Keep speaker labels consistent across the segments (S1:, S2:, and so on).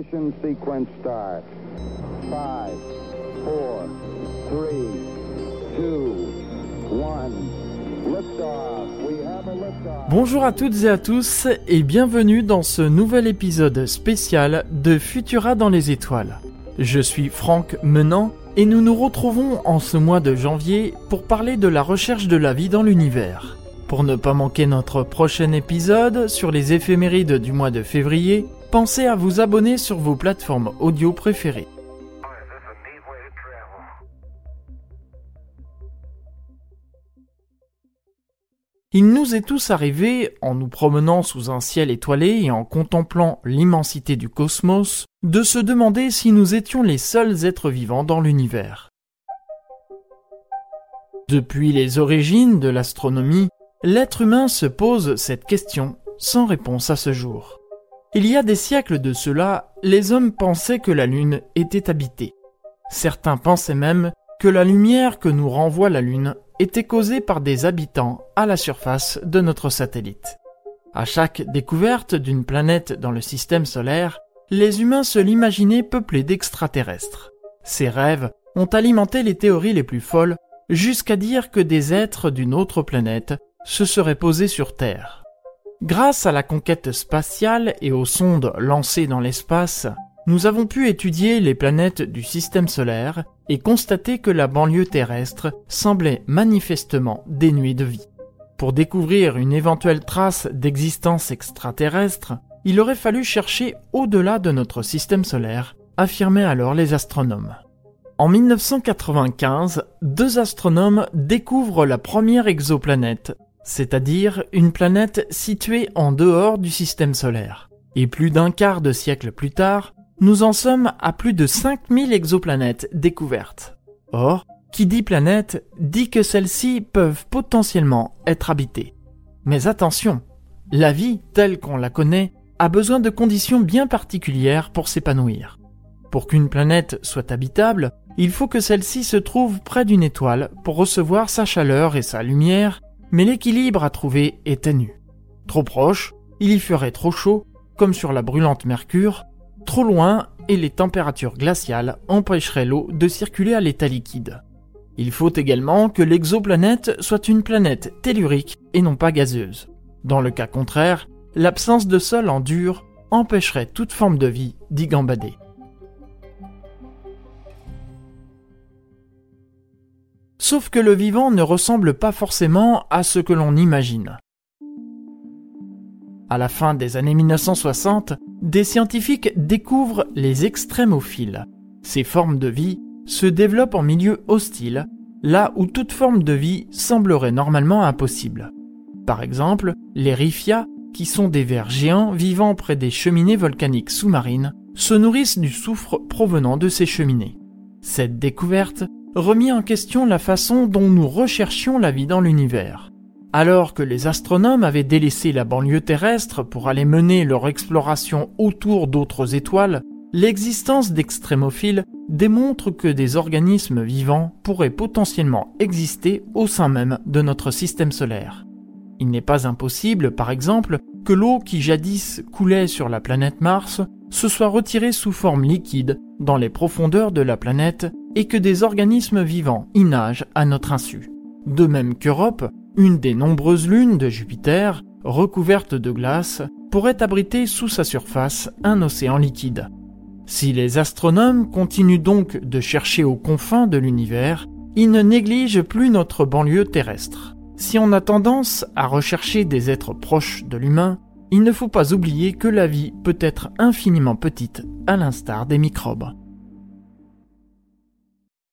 S1: Ignition sequence start. 5, 4, 3, 2, 1. Liftoff. We have a liftoff.
S2: Bonjour à toutes et à tous et bienvenue dans ce nouvel épisode spécial de Futura dans les étoiles. Je suis Franck Menant et nous nous retrouvons en ce mois de janvier pour parler de la recherche de la vie dans l'univers. Pour ne pas manquer notre prochain épisode sur les éphémérides du mois de février, pensez à vous abonner sur vos plateformes audio préférées. Il nous est tous arrivé, en nous promenant sous un ciel étoilé et en contemplant l'immensité du cosmos, de se demander si nous étions les seuls êtres vivants dans l'univers. Depuis les origines de l'astronomie, l'être humain se pose cette question sans réponse à ce jour. Il y a des siècles de cela, les hommes pensaient que la Lune était habitée. Certains pensaient même que la lumière que nous renvoie la Lune était causée par des habitants à la surface de notre satellite. À chaque découverte d'une planète dans le système solaire, les humains se l'imaginaient peuplée d'extraterrestres. Ces rêves ont alimenté les théories les plus folles jusqu'à dire que des êtres d'une autre planète se seraient posés sur Terre. Grâce à la conquête spatiale et aux sondes lancées dans l'espace, nous avons pu étudier les planètes du système solaire et constater que la banlieue terrestre semblait manifestement dénuée de vie. Pour découvrir une éventuelle trace d'existence extraterrestre, il aurait fallu chercher au-delà de notre système solaire, affirmaient alors les astronomes. En 1995, deux astronomes découvrent la première exoplanète, c'est-à-dire une planète située en dehors du système solaire. Et plus d'un quart de siècle plus tard, nous en sommes à plus de 5000 exoplanètes découvertes. Or, qui dit planète dit que celles-ci peuvent potentiellement être habitées. Mais attention, la vie telle qu'on la connaît a besoin de conditions bien particulières pour s'épanouir. Pour qu'une planète soit habitable, il faut que celle-ci se trouve près d'une étoile pour recevoir sa chaleur et sa lumière, mais l'équilibre à trouver est ténu. Trop proche, il y ferait trop chaud, comme sur la brûlante Mercure, Trop loin et les températures glaciales empêcheraient l'eau de circuler à l'état liquide. Il faut également que l'exoplanète soit une planète tellurique et non pas gazeuse. Dans le cas contraire, l'absence de sol en dur empêcherait toute forme de vie d'y gambader. Sauf que le vivant ne ressemble pas forcément à ce que l'on imagine. À la fin des années 1960, des scientifiques découvrent les extrémophiles. Ces formes de vie se développent en milieu hostile, là où toute forme de vie semblerait normalement impossible. Par exemple, les rifia, qui sont des vers géants vivant près des cheminées volcaniques sous-marines, se nourrissent du soufre provenant de ces cheminées. Cette découverte remit en question la façon dont nous recherchions la vie dans l'univers. Alors que les astronomes avaient délaissé la banlieue terrestre pour aller mener leur exploration autour d'autres étoiles, l'existence d'extrémophiles démontre que des organismes vivants pourraient potentiellement exister au sein même de notre système solaire. Il n'est pas impossible, par exemple, que l'eau qui jadis coulait sur la planète Mars se soit retirée sous forme liquide dans les profondeurs de la planète et que des organismes vivants y nagent à notre insu. De même qu'Europe, une des nombreuses lunes de Jupiter, recouverte de glace, pourrait abriter sous sa surface un océan liquide. Si les astronomes continuent donc de chercher aux confins de l'univers, ils ne négligent plus notre banlieue terrestre. Si on a tendance à rechercher des êtres proches de l'humain, il ne faut pas oublier que la vie peut être infiniment petite, à l'instar des microbes.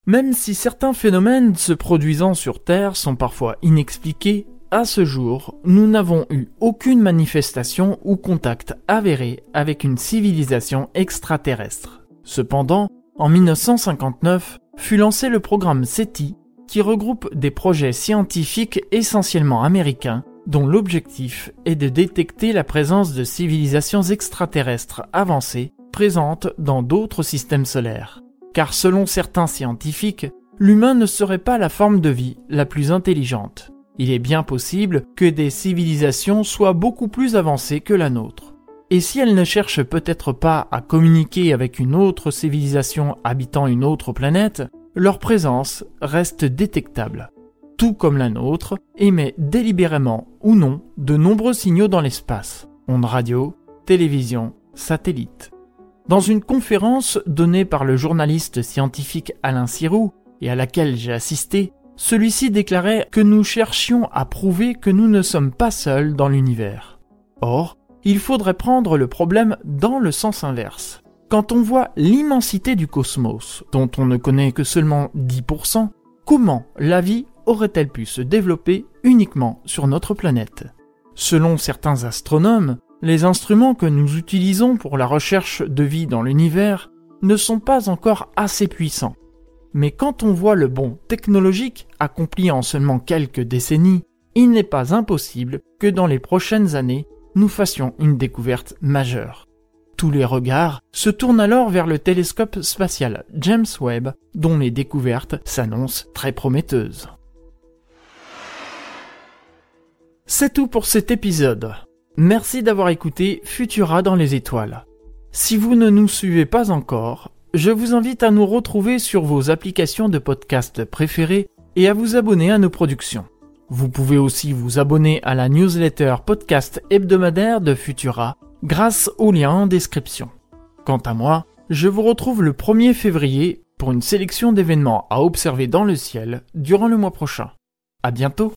S2: Même si certains phénomènes se produisant sur Terre sont parfois inexpliqués, à ce jour, nous n'avons eu aucune manifestation ou contact avéré avec une civilisation extraterrestre. Cependant, en 1959, fut lancé le programme SETI, qui regroupe des projets scientifiques essentiellement américains, dont l'objectif est de détecter la présence de civilisations extraterrestres avancées présentes dans d'autres systèmes solaires car selon certains scientifiques, l'humain ne serait pas la forme de vie la plus intelligente. Il est bien possible que des civilisations soient beaucoup plus avancées que la nôtre. et si elles ne cherchent peut-être pas à communiquer avec une autre civilisation habitant une autre planète, leur présence reste détectable. Tout comme la nôtre, émet délibérément ou non de nombreux signaux dans l'espace, ondes radio, télévision, satellites. Dans une conférence donnée par le journaliste scientifique Alain Sirou, et à laquelle j'ai assisté, celui-ci déclarait que nous cherchions à prouver que nous ne sommes pas seuls dans l'univers. Or, il faudrait prendre le problème dans le sens inverse. Quand on voit l'immensité du cosmos, dont on ne connaît que seulement 10%, comment la vie aurait-elle pu se développer uniquement sur notre planète? Selon certains astronomes, les instruments que nous utilisons pour la recherche de vie dans l'univers ne sont pas encore assez puissants. Mais quand on voit le bond technologique accompli en seulement quelques décennies, il n'est pas impossible que dans les prochaines années, nous fassions une découverte majeure. Tous les regards se tournent alors vers le télescope spatial James Webb, dont les découvertes s'annoncent très prometteuses. C'est tout pour cet épisode. Merci d'avoir écouté Futura dans les étoiles. Si vous ne nous suivez pas encore, je vous invite à nous retrouver sur vos applications de podcast préférées et à vous abonner à nos productions. Vous pouvez aussi vous abonner à la newsletter podcast hebdomadaire de Futura grâce au lien en description. Quant à moi, je vous retrouve le 1er février pour une sélection d'événements à observer dans le ciel durant le mois prochain. À bientôt!